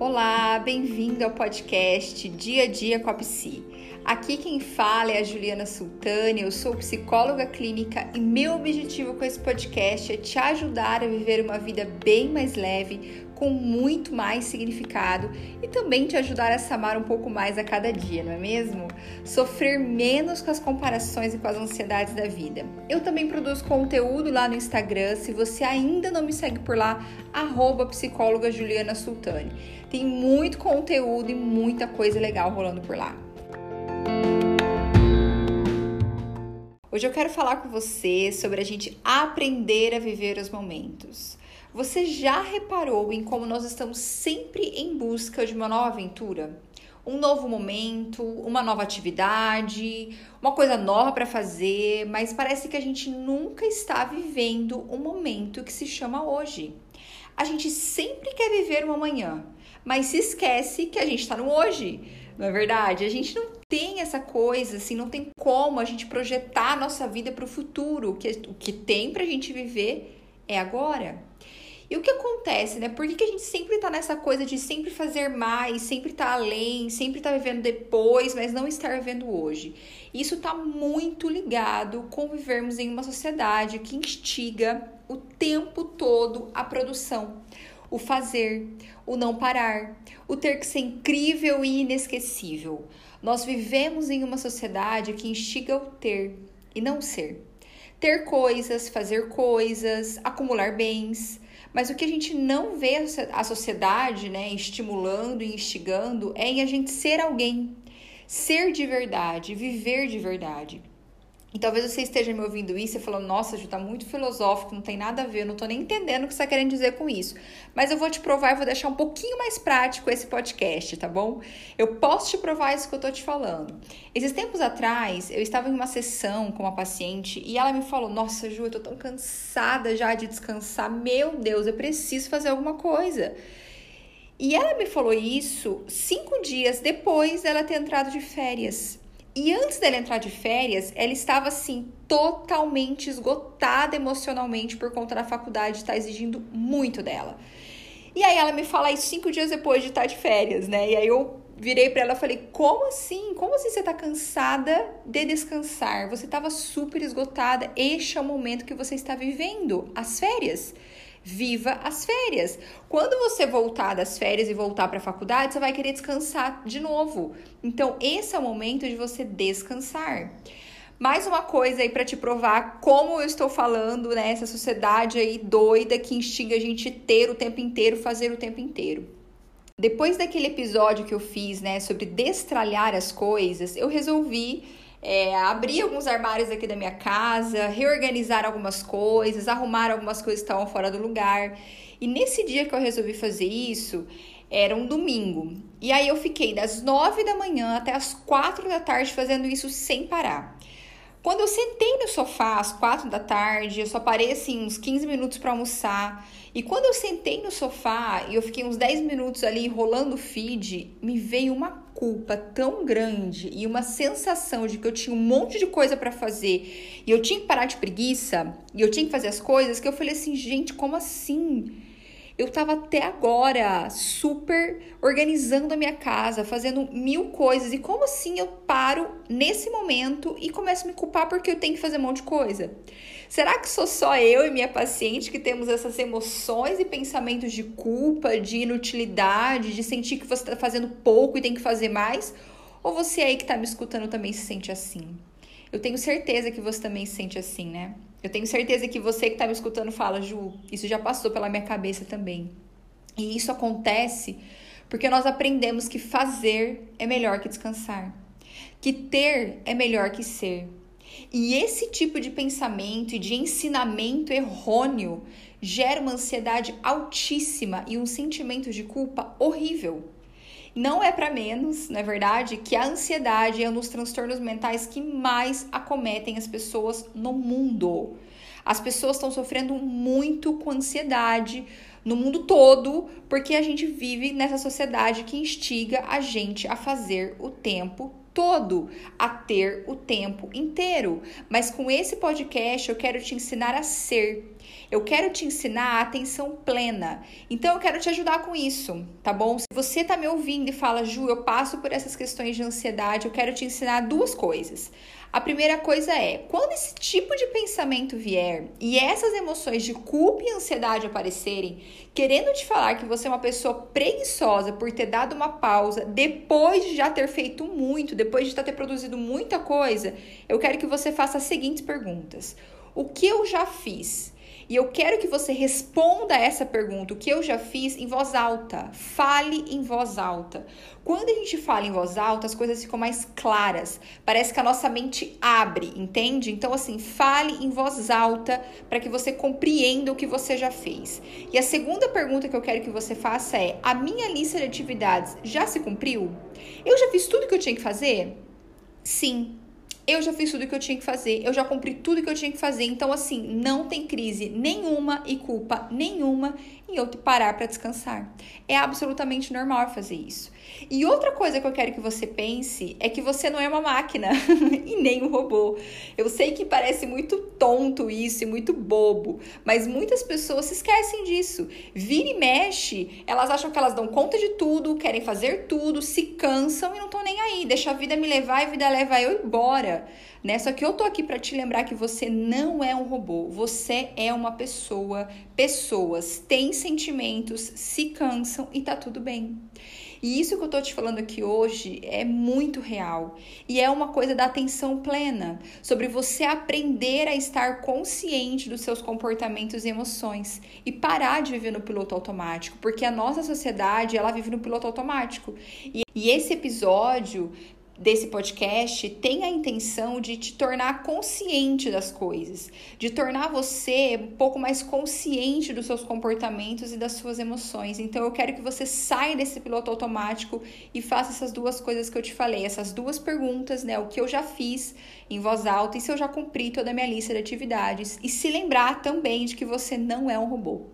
Olá, bem-vindo ao podcast Dia a Dia com a Psi. Aqui quem fala é a Juliana Sultani, eu sou psicóloga clínica e meu objetivo com esse podcast é te ajudar a viver uma vida bem mais leve, com muito mais significado e também te ajudar a se amar um pouco mais a cada dia, não é mesmo? Sofrer menos com as comparações e com as ansiedades da vida. Eu também produzo conteúdo lá no Instagram, se você ainda não me segue por lá, arroba psicóloga Juliana Sultani. Tem muito conteúdo e muita coisa legal rolando por lá. Hoje eu quero falar com você sobre a gente aprender a viver os momentos. Você já reparou em como nós estamos sempre em busca de uma nova aventura? Um novo momento, uma nova atividade, uma coisa nova para fazer, mas parece que a gente nunca está vivendo o um momento que se chama hoje. A gente sempre quer viver uma manhã, mas se esquece que a gente está no hoje, não é verdade? A gente não tem essa coisa, assim, não tem como a gente projetar a nossa vida para o futuro. O que tem para a gente viver é agora. E o que acontece, né? Por que, que a gente sempre tá nessa coisa de sempre fazer mais, sempre tá além, sempre tá vivendo depois, mas não estar vivendo hoje? Isso tá muito ligado com vivermos em uma sociedade que instiga o tempo todo a produção, o fazer, o não parar, o ter que ser incrível e inesquecível. Nós vivemos em uma sociedade que instiga o ter e não ser. Ter coisas, fazer coisas, acumular bens, mas o que a gente não vê a sociedade né, estimulando e instigando é em a gente ser alguém, ser de verdade, viver de verdade. E talvez você esteja me ouvindo isso e falando, nossa, Ju, tá muito filosófico, não tem nada a ver, eu não tô nem entendendo o que você tá querendo dizer com isso. Mas eu vou te provar e vou deixar um pouquinho mais prático esse podcast, tá bom? Eu posso te provar isso que eu tô te falando. Esses tempos atrás, eu estava em uma sessão com uma paciente e ela me falou, nossa, Ju, eu tô tão cansada já de descansar, meu Deus, eu preciso fazer alguma coisa. E ela me falou isso cinco dias depois dela ter entrado de férias. E antes dela entrar de férias, ela estava assim totalmente esgotada emocionalmente por conta da faculdade estar exigindo muito dela. E aí ela me fala isso cinco dias depois de estar de férias, né? E aí eu virei para ela e falei: "Como assim? Como assim você tá cansada de descansar? Você estava super esgotada. Este é o momento que você está vivendo, as férias." Viva as férias. Quando você voltar das férias e voltar para a faculdade, você vai querer descansar de novo. Então, esse é o momento de você descansar. Mais uma coisa aí para te provar como eu estou falando, né? Sociedade aí doida que instiga a gente ter o tempo inteiro, fazer o tempo inteiro. Depois daquele episódio que eu fiz, né, sobre destralhar as coisas, eu resolvi é, abrir alguns armários aqui da minha casa, reorganizar algumas coisas, arrumar algumas coisas que estavam fora do lugar. E nesse dia que eu resolvi fazer isso, era um domingo. E aí eu fiquei das nove da manhã até as quatro da tarde fazendo isso sem parar. Quando eu sentei no sofá às quatro da tarde, eu só parei assim uns 15 minutos para almoçar. E quando eu sentei no sofá e eu fiquei uns 10 minutos ali rolando o feed, me veio uma culpa tão grande e uma sensação de que eu tinha um monte de coisa para fazer e eu tinha que parar de preguiça e eu tinha que fazer as coisas que eu falei assim, gente, como assim? Eu tava até agora super organizando a minha casa, fazendo mil coisas. E como assim eu paro nesse momento e começo a me culpar porque eu tenho que fazer um monte de coisa? Será que sou só eu e minha paciente que temos essas emoções e pensamentos de culpa, de inutilidade, de sentir que você está fazendo pouco e tem que fazer mais? Ou você aí que está me escutando também se sente assim? Eu tenho certeza que você também se sente assim, né? Eu tenho certeza que você que está me escutando fala, Ju, isso já passou pela minha cabeça também. E isso acontece porque nós aprendemos que fazer é melhor que descansar, que ter é melhor que ser. E esse tipo de pensamento e de ensinamento errôneo gera uma ansiedade altíssima e um sentimento de culpa horrível. Não é para menos, na é verdade, que a ansiedade é um dos transtornos mentais que mais acometem as pessoas no mundo. As pessoas estão sofrendo muito com ansiedade no mundo todo, porque a gente vive nessa sociedade que instiga a gente a fazer o tempo todo, a ter o tempo inteiro. Mas com esse podcast eu quero te ensinar a ser Eu quero te ensinar a atenção plena. Então eu quero te ajudar com isso, tá bom? Se você tá me ouvindo e fala, Ju, eu passo por essas questões de ansiedade, eu quero te ensinar duas coisas. A primeira coisa é, quando esse tipo de pensamento vier e essas emoções de culpa e ansiedade aparecerem, querendo te falar que você é uma pessoa preguiçosa por ter dado uma pausa depois de já ter feito muito, depois de já ter produzido muita coisa, eu quero que você faça as seguintes perguntas. O que eu já fiz? E eu quero que você responda essa pergunta, o que eu já fiz, em voz alta. Fale em voz alta. Quando a gente fala em voz alta, as coisas ficam mais claras. Parece que a nossa mente abre, entende? Então, assim, fale em voz alta para que você compreenda o que você já fez. E a segunda pergunta que eu quero que você faça é: a minha lista de atividades já se cumpriu? Eu já fiz tudo que eu tinha que fazer? Sim. Eu já fiz tudo que eu tinha que fazer, eu já cumpri tudo que eu tinha que fazer. Então, assim, não tem crise nenhuma e culpa nenhuma em eu parar para descansar. É absolutamente normal fazer isso. E outra coisa que eu quero que você pense é que você não é uma máquina e nem um robô. Eu sei que parece muito tonto isso e muito bobo, mas muitas pessoas se esquecem disso. Vira e mexe, elas acham que elas dão conta de tudo, querem fazer tudo, se cansam e não estão nem aí. Deixa a vida me levar e a vida leva eu embora né? Só que eu tô aqui para te lembrar que você não é um robô, você é uma pessoa. Pessoas têm sentimentos, se cansam e tá tudo bem. E isso que eu tô te falando aqui hoje é muito real e é uma coisa da atenção plena, sobre você aprender a estar consciente dos seus comportamentos e emoções e parar de viver no piloto automático, porque a nossa sociedade, ela vive no piloto automático. E, e esse episódio desse podcast tem a intenção de te tornar consciente das coisas, de tornar você um pouco mais consciente dos seus comportamentos e das suas emoções. Então eu quero que você saia desse piloto automático e faça essas duas coisas que eu te falei, essas duas perguntas, né? O que eu já fiz em voz alta e se eu já cumpri toda a minha lista de atividades e se lembrar também de que você não é um robô.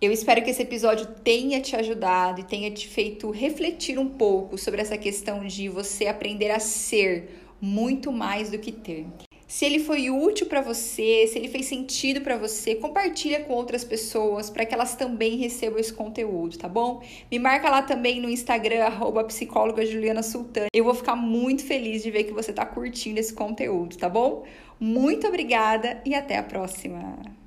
Eu espero que esse episódio tenha te ajudado e tenha te feito refletir um pouco sobre essa questão de você aprender a ser muito mais do que ter. Se ele foi útil para você, se ele fez sentido para você, compartilha com outras pessoas para que elas também recebam esse conteúdo, tá bom? Me marca lá também no Instagram arroba psicóloga Juliana. Eu vou ficar muito feliz de ver que você está curtindo esse conteúdo, tá bom? Muito obrigada e até a próxima.